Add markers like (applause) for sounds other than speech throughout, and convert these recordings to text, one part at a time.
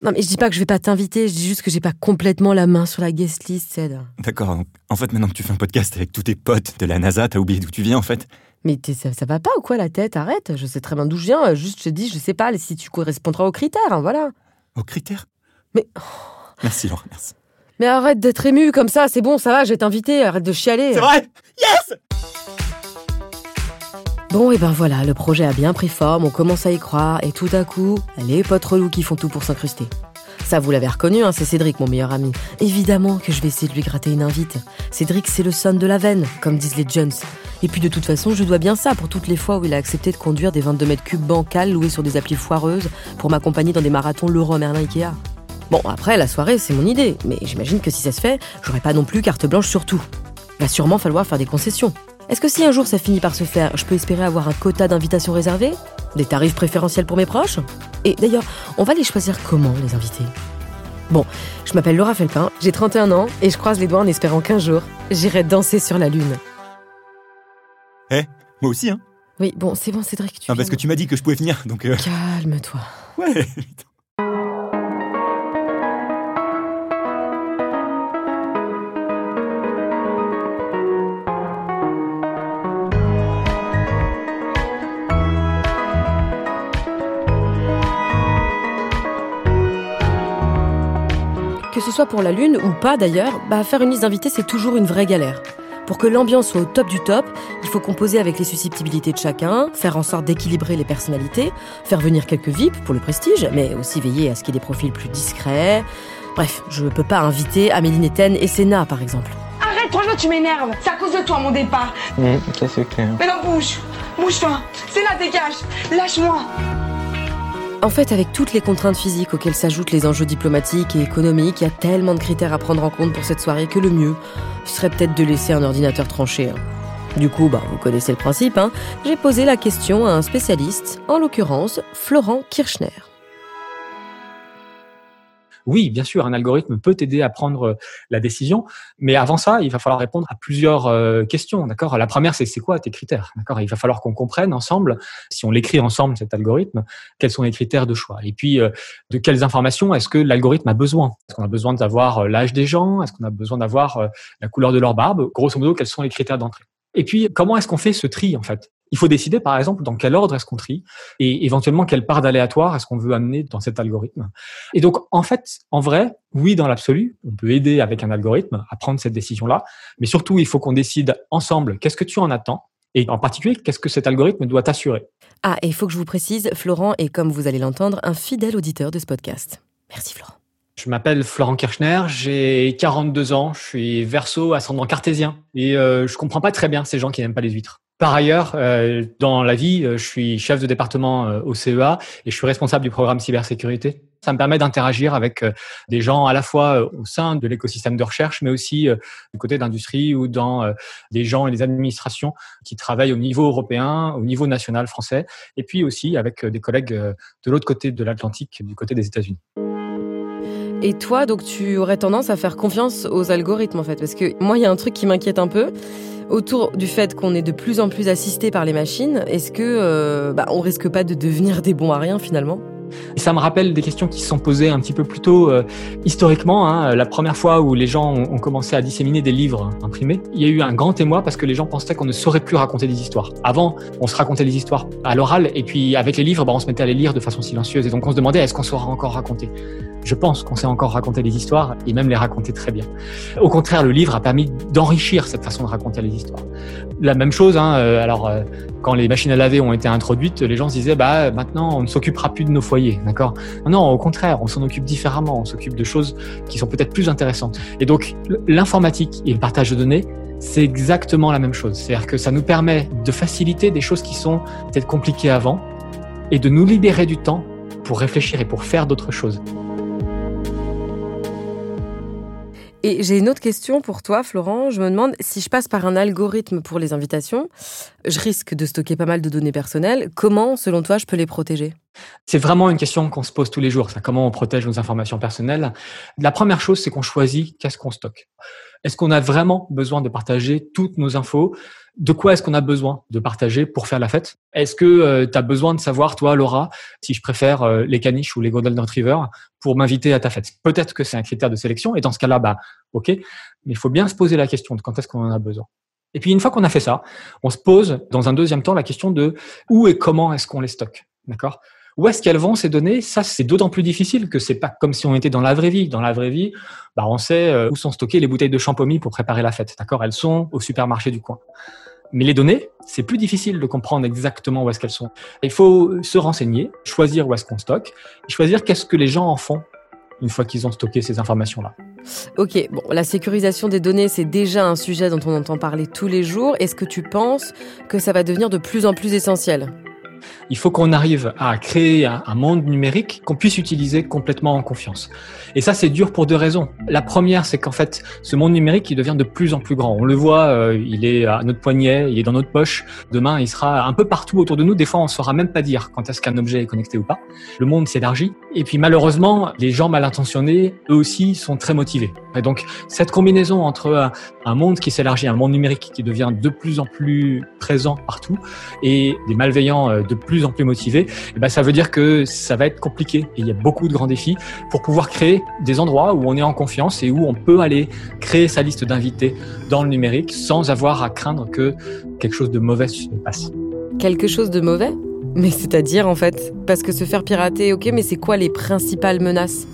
Non, mais je dis pas que je vais pas t'inviter, je dis juste que j'ai pas complètement la main sur la guest list, Ced. D'accord, en fait, maintenant que tu fais un podcast avec tous tes potes de la NASA, t'as oublié d'où tu viens en fait Mais ça, ça va pas ou quoi la tête? Arrête, je sais très bien d'où je viens, juste je te dis, je sais pas si tu correspondras aux critères, hein, voilà. Aux critères? Mais- (sighs) Merci Laure, merci. Mais arrête d'être ému comme ça, c'est bon, ça va, je vais t'inviter, arrête de chialer. C'est vrai? Yes Bon, et ben voilà, le projet a bien pris forme, on commence à y croire, et tout à coup, les potes relous qui font tout pour s'incruster. Ça, vous l'avez reconnu, hein, c'est Cédric, mon meilleur ami. Évidemment que je vais essayer de lui gratter une invite. Cédric, c'est le son de la veine, comme disent les Jones. Et puis de toute façon, je dois bien ça pour toutes les fois où il a accepté de conduire des 22 mètres cubes bancales loués sur des applis foireuses pour m'accompagner dans des marathons Leroy Merlin Ikea. Bon, après, la soirée, c'est mon idée, mais j'imagine que si ça se fait, j'aurai pas non plus carte blanche sur tout. Va sûrement falloir faire des concessions. Est-ce que si un jour ça finit par se faire, je peux espérer avoir un quota d'invitations réservées? Des tarifs préférentiels pour mes proches? Et d'ailleurs, on va les choisir comment, les invités? Bon, je m'appelle Laura Felpin, j'ai 31 ans et je croise les doigts en espérant qu'un jour, j'irai danser sur la Lune. Eh, moi aussi, hein? Oui, bon, c'est bon, Cédric, tu Non, parce que tu m'as dit que je pouvais venir, donc... euh, Calme-toi. (laughs) Ouais Que ce soit pour la Lune ou pas d'ailleurs, bah, faire une liste d'invités, c'est toujours une vraie galère. Pour que l'ambiance soit au top du top, il faut composer avec les susceptibilités de chacun, faire en sorte d'équilibrer les personnalités, faire venir quelques VIP pour le prestige, mais aussi veiller à ce qu'il y ait des profils plus discrets. Bref, je ne peux pas inviter Amélie Netten et Sénat, par exemple. Arrête, franchement, tu m'énerves. C'est à cause de toi, mon départ. ça c'est clair. Mais non, bouge. Bouge-toi. C'est là, dégage. Lâche-moi. En fait, avec toutes les contraintes physiques auxquelles s'ajoutent les enjeux diplomatiques et économiques, il y a tellement de critères à prendre en compte pour cette soirée que le mieux serait peut-être de laisser un ordinateur trancher. hein. Du coup, bah, vous connaissez le principe, hein. j'ai posé la question à un spécialiste, en l'occurrence Florent Kirchner. Oui, bien sûr, un algorithme peut t'aider à prendre euh, la décision, mais avant ça, il va falloir répondre à plusieurs euh, questions. D'accord? La première, c'est c'est quoi tes critères? D'accord? Il va falloir qu'on comprenne ensemble, si on l'écrit ensemble cet algorithme, quels sont les critères de choix. Et puis, euh, de quelles informations est-ce que l'algorithme a besoin? Est-ce qu'on a besoin d'avoir l'âge des gens? Est-ce qu'on a besoin d'avoir la couleur de leur barbe? Grosso modo, quels sont les critères d'entrée? Et puis, comment est-ce qu'on fait ce tri en fait? Il faut décider, par exemple, dans quel ordre est-ce qu'on trie et éventuellement quelle part d'aléatoire est-ce qu'on veut amener dans cet algorithme. Et donc, en fait, en vrai, oui, dans l'absolu, on peut aider avec un algorithme à prendre cette décision-là, mais surtout, il faut qu'on décide ensemble qu'est-ce que tu en attends et en particulier, qu'est-ce que cet algorithme doit t'assurer. Ah, et il faut que je vous précise, Florent est, comme vous allez l'entendre, un fidèle auditeur de ce podcast. Merci Florent. Je m'appelle Florent Kirchner, j'ai 42 ans, je suis verso ascendant cartésien et euh, je comprends pas très bien ces gens qui n'aiment pas les huîtres. Par ailleurs, euh, dans la vie, euh, je suis chef de département euh, au CEA et je suis responsable du programme cybersécurité. Ça me permet d'interagir avec des gens à la fois au sein de l'écosystème de recherche, mais aussi du côté d'industrie ou dans des gens et des administrations qui travaillent au niveau européen, au niveau national français, et puis aussi avec des collègues de l'autre côté de l'Atlantique, du côté des États-Unis. Et toi, donc, tu aurais tendance à faire confiance aux algorithmes, en fait Parce que moi, il y a un truc qui m'inquiète un peu autour du fait qu'on est de plus en plus assisté par les machines. Est-ce que euh, bah, on risque pas de devenir des bons à rien finalement? Et ça me rappelle des questions qui se sont posées un petit peu plus tôt euh, historiquement. Hein, la première fois où les gens ont, commencé à disséminer des livres imprimés, il y a eu un grand émoi parce que les gens pensaient qu'on ne saurait plus raconter des histoires. Avant, on se racontait des histoires à l'oral et puis avec les livres, bah, on se mettait à les lire de façon silencieuse et donc on se demandait est-ce qu'on saura encore raconter? Je pense qu'on sait encore raconter des histoires et même les raconter très bien. Au contraire, le livre a permis d'enrichir cette façon de raconter les histoires. La même chose, hein, euh, alors euh, quand les machines à laver ont été introduites, les gens se disaient bah maintenant on ne s'occupera plus de nos foyers, d'accord? Non, au contraire, on s'en occupe différemment, on s'occupe de choses qui sont peut-être plus intéressantes. Et donc l'informatique et le partage de données, c'est exactement la même chose. C'est-à-dire que ça nous permet de faciliter des choses qui sont peut-être compliquées avant et de nous libérer du temps pour réfléchir et pour faire d'autres choses. Et j'ai une autre question pour toi, Florent. Je me demande si je passe par un algorithme pour les invitations, je risque de stocker pas mal de données personnelles. Comment, selon toi, je peux les protéger? C'est vraiment une question qu'on se pose tous les jours, comment on protège nos informations personnelles? La première chose, c'est qu'on choisit qu'est-ce qu'on stocke. Est-ce qu'on a vraiment besoin de partager toutes nos infos? De quoi est-ce qu'on a besoin de partager pour faire la fête? Est-ce que euh, tu as besoin de savoir, toi, Laura, si je préfère euh, les caniches ou les Golden Retriever pour m'inviter à ta fête? Peut-être que c'est un critère de sélection, et dans ce cas-là, bah, ok. Mais il faut bien se poser la question de quand est-ce qu'on en a besoin. Et puis une fois qu'on a fait ça, on se pose dans un deuxième temps la question de où et comment est-ce qu'on les stocke, d'accord? Où est-ce qu'elles vont ces données? Ça, c'est d'autant plus difficile que c'est pas comme si on était dans la vraie vie. Dans la vraie vie, bah, on sait euh, où sont stockées les bouteilles de champomis pour préparer la fête. D'accord? Elles sont au supermarché du coin. Mais les données, c'est plus difficile de comprendre exactement où est-ce qu'elles sont. Il faut se renseigner, choisir où est-ce qu'on stocke, et choisir qu'est-ce que les gens en font une fois qu'ils ont stocké ces informations-là. Ok, bon, la sécurisation des données, c'est déjà un sujet dont on entend parler tous les jours. Est-ce que tu penses que ça va devenir de plus en plus essentiel? Il faut qu'on arrive à créer un, monde numérique qu'on puisse utiliser complètement en confiance. Et ça, c'est dur pour deux raisons. La première, c'est qu'en fait, ce monde numérique, il devient de plus en plus grand. On le voit, euh, il est à notre poignet, il est dans notre poche. Demain, il sera un peu partout autour de nous. Des fois, on ne saura même pas dire quand est-ce qu'un objet est connecté ou pas. Le monde s'élargit. Et puis, malheureusement, les gens mal intentionnés, eux aussi, sont très motivés. Et donc, cette combinaison entre un monde qui s'élargit, un monde numérique qui devient de plus en plus présent partout, et des malveillants euh, de plus en plus motivés, eh ben, ça veut dire que ça va être compliqué. Et il y a beaucoup de grands défis pour pouvoir créer des endroits où on est en confiance et où on peut aller créer sa liste d'invités dans le numérique sans avoir à craindre que quelque chose de mauvais se passe. Quelque chose de mauvais? Mais c'est-à-dire en fait Parce que se faire pirater, ok, mais c'est quoi les principales menaces?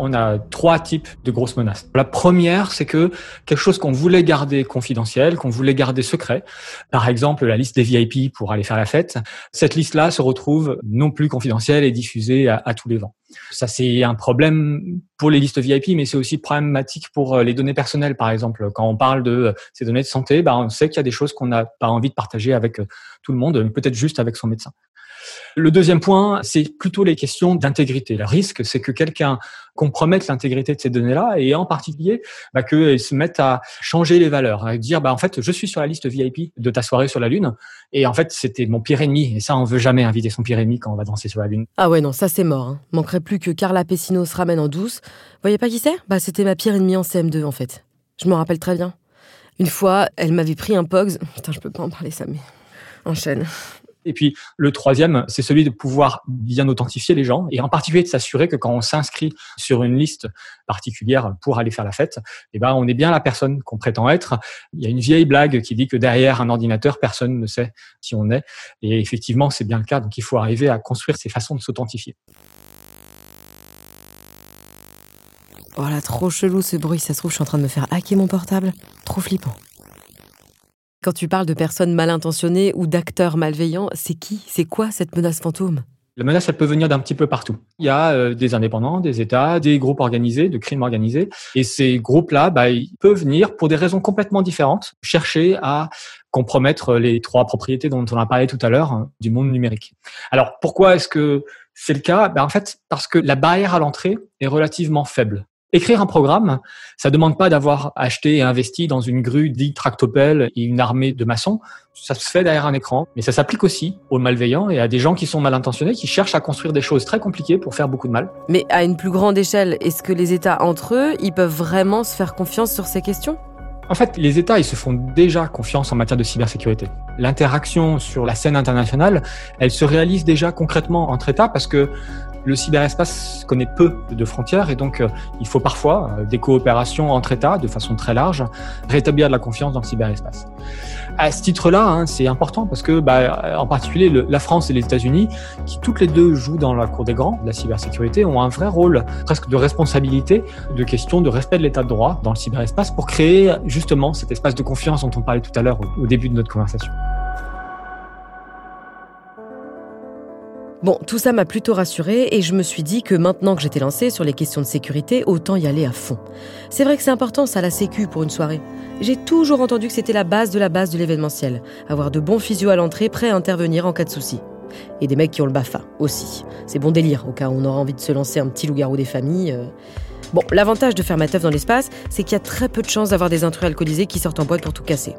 On a trois types de grosses menaces. La première, c'est que quelque chose qu'on voulait garder confidentiel, qu'on voulait garder secret, par exemple la liste des VIP pour aller faire la fête, cette liste-là se retrouve non plus confidentielle et diffusée à, tous les vents. Ça, c'est un problème pour les listes VIP, mais c'est aussi problématique pour euh, les données personnelles. Par exemple, quand on parle de euh, ces données de santé, bah, on sait qu'il y a des choses qu'on n'a pas envie de partager avec euh, tout le monde, peut-être juste avec son médecin. Le deuxième point, c'est plutôt les questions d'intégrité. Le risque, c'est que quelqu'un compromette l'intégrité de ces données-là et en particulier bah, se mettent à changer les valeurs, à dire bah, en fait, je suis sur la liste VIP de ta soirée sur la Lune et en fait, c'était mon pire ennemi. Et ça, on veut jamais inviter son pire ennemi quand on va danser sur la Lune. Ah ouais, non, ça c'est mort. Hein. Manquerait plus que Carla Pessino se ramène en douce. Voyez pas qui c'est? Bah, c'était ma pire ennemie en CM2 en fait. Je me rappelle très bien. Une fois, elle m'avait pris un POGS. Putain, je peux pas en parler ça, mais enchaîne. Et puis le troisième, c'est celui de pouvoir bien authentifier les gens et en particulier de s'assurer que quand on s'inscrit sur une liste particulière pour aller faire la fête, eh ben on est bien la personne qu'on prétend être. Il y a une vieille blague qui dit que derrière un ordinateur, personne ne sait qui on est. Et effectivement, c'est bien le cas. Donc il faut arriver à construire ces façons de s'authentifier. Voilà, trop chelou ce bruit. Ça se trouve, je suis en train de me faire hacker mon portable. Trop flippant. Quand tu parles de personnes mal intentionnées ou d'acteurs malveillants, c'est qui? C'est quoi cette menace fantôme? La menace, elle peut venir d'un petit peu partout. Il y a euh, des indépendants, des États, des groupes organisés, de crimes organisés. Et ces groupes-là, bah, ils peuvent venir pour des raisons complètement différentes, chercher à compromettre les trois propriétés dont on a parlé tout à l'heure hein, du monde numérique. Alors, pourquoi est-ce que c'est le cas? Ben, En fait, parce que la barrière à l'entrée est relativement faible. Écrire un programme, ça demande pas d'avoir acheté et investi dans une grue dite tractopelle et une armée de maçons. Ça se fait derrière un écran, mais ça s'applique aussi aux malveillants et à des gens qui sont mal intentionnés, qui cherchent à construire des choses très compliquées pour faire beaucoup de mal. Mais à une plus grande échelle, est-ce que les États entre eux, ils peuvent vraiment se faire confiance sur ces questions? En fait, les États, ils se font déjà confiance en matière de cybersécurité. L'interaction sur la scène internationale, elle se réalise déjà concrètement entre États parce que le cyberespace connaît peu de frontières et donc euh, il faut parfois euh, des coopérations entre États de façon très large, rétablir de la confiance dans le cyberespace. À ce titre-là, hein, c'est important parce que, bah, en particulier, la France et les États-Unis, qui toutes les deux jouent dans la cour des grands de la cybersécurité, ont un vrai rôle presque de responsabilité, de question de respect de l'état de droit dans le cyberespace pour créer justement cet espace de confiance dont on parlait tout à l'heure au début de notre conversation. Bon, tout ça m'a plutôt rassurée et je me suis dit que maintenant que j'étais lancée sur les questions de sécurité, autant y aller à fond. C'est vrai que c'est important ça, la sécu pour une soirée. J'ai toujours entendu que c'était la base de la base de l'événementiel. Avoir de bons physios à l'entrée prêts à intervenir en cas de souci. Et des mecs qui ont le BAFA aussi. C'est bon délire au cas où on aura envie de se lancer un petit loup-garou des familles. Euh. Bon, l'avantage de faire ma teuf dans l'espace, c'est qu'il y a très peu de chances d'avoir des intrus alcoolisés qui sortent en boîte pour tout casser.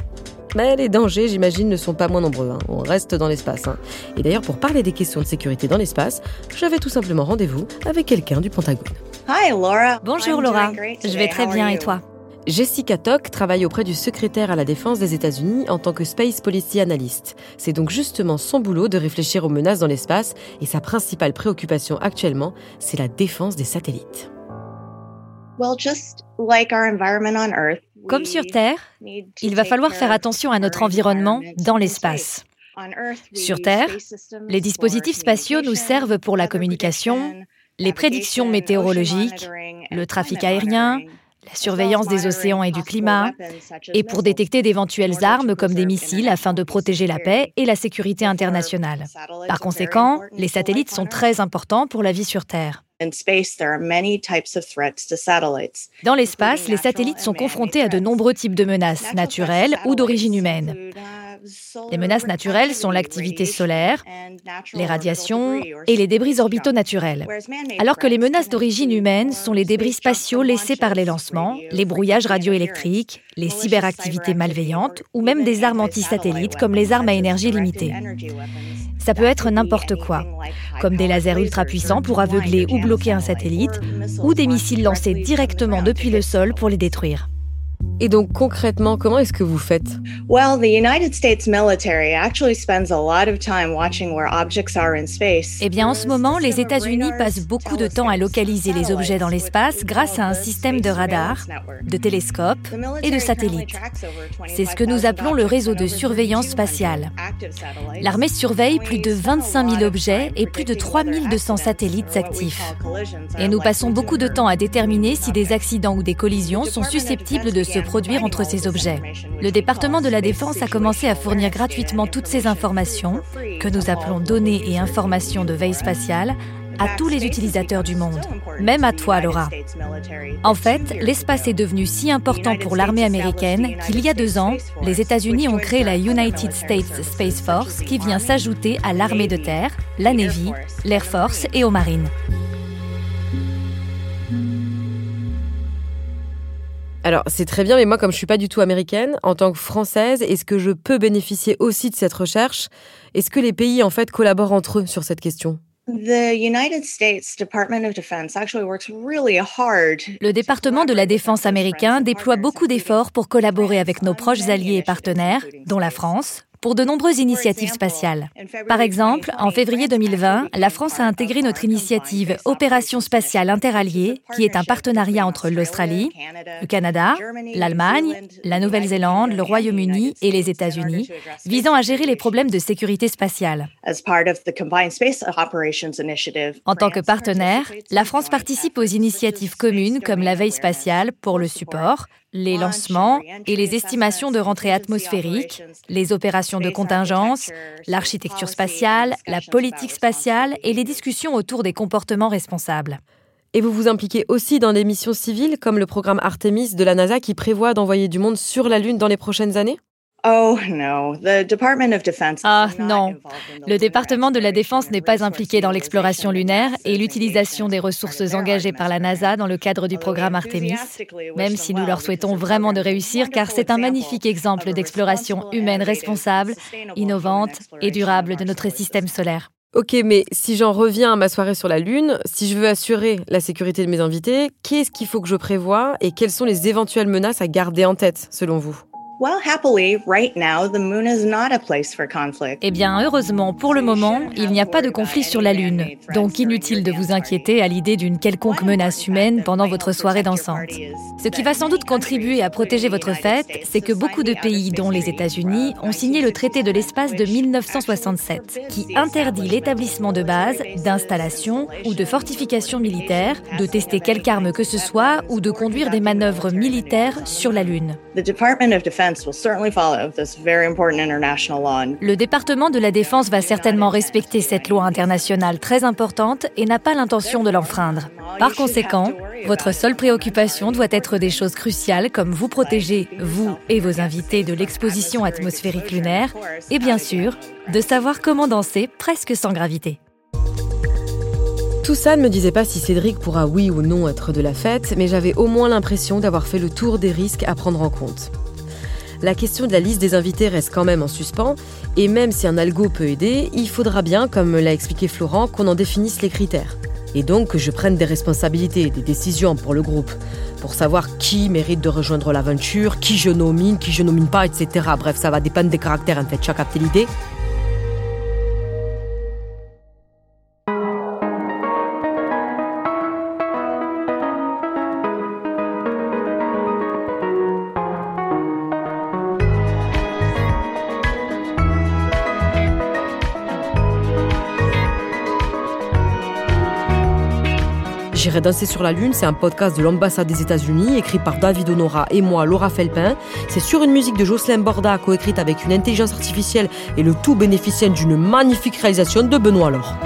Mais les dangers, j'imagine, ne sont pas moins nombreux. hein. On reste dans l'espace. hein. Et d'ailleurs, pour parler des questions de sécurité dans l'espace, j'avais tout simplement rendez-vous avec quelqu'un du Pentagone. Hi, Laura. Bonjour Laura, je vais très bien et toi? Jessica Tock travaille auprès du secrétaire à la défense des États-Unis en tant que Space Policy Analyst. C'est donc justement son boulot de réfléchir aux menaces dans l'espace et sa principale préoccupation actuellement, c'est la défense des satellites. Well, just like our environment on Earth, Comme sur Terre, il va falloir faire attention à notre environnement dans l'espace. Sur Terre, les dispositifs spatiaux nous servent pour la communication, les prédictions météorologiques, le trafic aérien, la surveillance des océans et du climat, et pour détecter d'éventuelles armes comme des missiles afin de protéger la paix et la sécurité internationale. Par conséquent, les satellites sont très importants pour la vie sur Terre. In space, there are many types of threats to satellites. Dans l'espace, les satellites sont confrontés à de nombreux types de menaces, naturelles ou d'origine humaine. Les menaces naturelles sont l'activité solaire, les radiations et les débris orbitaux naturels. Alors que les menaces d'origine humaine sont les débris spatiaux laissés par les lancements, les brouillages radioélectriques, les cyberactivités malveillantes ou même des armes antisatellites comme les armes à énergie limitée. Ça peut être n'importe quoi, comme des lasers ultra puissants pour aveugler ou bloquer un satellite, ou des missiles lancés directement depuis le sol pour les détruire. Et donc concrètement, comment est-ce que vous faites? Well, the United States military actually spends a lot of time watching where objects are in space. Eh bien, en ce moment, les États-Unis passent beaucoup de temps à localiser les objets dans l'espace grâce à un système de radars, de télescopes et de satellites. C'est ce que nous appelons le réseau de surveillance spatiale. L'armée surveille plus de 25 000 objets et plus de 3 200 satellites actifs. Et nous passons beaucoup de temps à déterminer si des accidents ou des collisions sont susceptibles de se produire entre ces objets. Le département de la Défense a commencé à fournir gratuitement toutes ces informations, que nous appelons données et informations de veille spatiale, à tous les utilisateurs du monde, même à toi, Laura. En fait, l'espace est devenu si important pour l'armée américaine qu'il y a deux ans, les États-Unis ont créé la United States Space Force qui vient s'ajouter à l'armée de terre, la Navy, l'Air Force et aux marines. Alors, c'est très bien, mais moi, comme je suis pas du tout américaine, en tant que française, est-ce que je peux bénéficier aussi de cette recherche? Est-ce que les pays, en fait, collaborent entre eux sur cette question? The United States Department of Defense actually works really hard. Le département de la défense américain déploie beaucoup d'efforts pour collaborer avec nos proches alliés et partenaires, dont la France, pour de nombreuses initiatives spatiales. Par exemple, en février 2020, la France a intégré notre initiative Opération spatiale interalliée, qui est un partenariat entre l'Australie, le Canada, l'Allemagne, la Nouvelle-Zélande, le Royaume-Uni et les États-Unis, visant à gérer les problèmes de sécurité spatiale. En tant que partenaire, la France participe aux initiatives communes comme la veille spatiale pour le support, les lancements et les estimations de rentrée atmosphérique, les opérations de contingence, l'architecture spatiale, la politique spatiale et les discussions autour des comportements responsables. Et vous vous impliquez aussi dans des missions civiles, comme le programme Artemis de la NASA qui prévoit d'envoyer du monde sur la Lune dans les prochaines années? Oh no, the Department of Defense. Ah non, le département de la Défense n'est pas impliqué dans l'exploration lunaire et l'utilisation des ressources engagées par la NASA dans le cadre du program. programme Artemis, même si nous leur souhaitons vraiment de réussir car c'est un magnifique exemple d'exploration humaine responsable, innovante et durable de notre système solaire. Ok, mais si j'en reviens à ma soirée sur la Lune, si je veux assurer la sécurité de mes invités, qu'est-ce qu'il faut que je prévoie et quelles sont les éventuelles menaces à garder en tête, selon vous? Well, happily, right now, the moon is not a place for conflict. Eh bien, heureusement, pour le moment, il n'y a pas de conflit sur la Lune, donc inutile de vous inquiéter à l'idée d'une quelconque menace humaine pendant votre soirée dansante. Ce qui va sans doute contribuer à protéger votre fête, c'est que beaucoup de pays, dont les États-Unis, ont signé le traité de l'espace de 1967, qui interdit l'établissement de bases, d'installations ou de fortifications militaires, de tester quelque arme que ce soit ou de conduire des manœuvres militaires sur la Lune. The Department of Defense will certainly follow this very important international law. and Le département de la Défense va certainement respecter cette loi internationale très importante et n'a pas l'intention de l'enfreindre. Par conséquent, votre seule préoccupation doit être des choses cruciales comme vous protéger, vous et vos invités, de l'exposition atmosphérique lunaire et bien sûr, de savoir comment danser presque sans gravité. Tout ça ne me disait pas si Cédric pourra oui ou non être de la fête, mais j'avais au moins l'impression d'avoir fait le tour des risques à prendre en compte. La question de la liste des invités reste quand même en suspens, et même si un algo peut aider, il faudra bien, comme l'a expliqué Florent, qu'on en définisse les critères. Et donc que je prenne des responsabilités, des décisions pour le groupe, pour savoir qui mérite de rejoindre l'aventure, qui je nomine, qui je nomine pas, etc. Bref, ça va dépendre des caractères en fait, chaque capté l'idée. J'irai danser sur la lune, c'est un podcast de l'ambassade des États-Unis, écrit par David Honora et moi, Laura Felpin. C'est sur une musique de Jocelyn Borda, coécrite avec une intelligence artificielle et le tout bénéficiant d'une magnifique réalisation de Benoît Laure.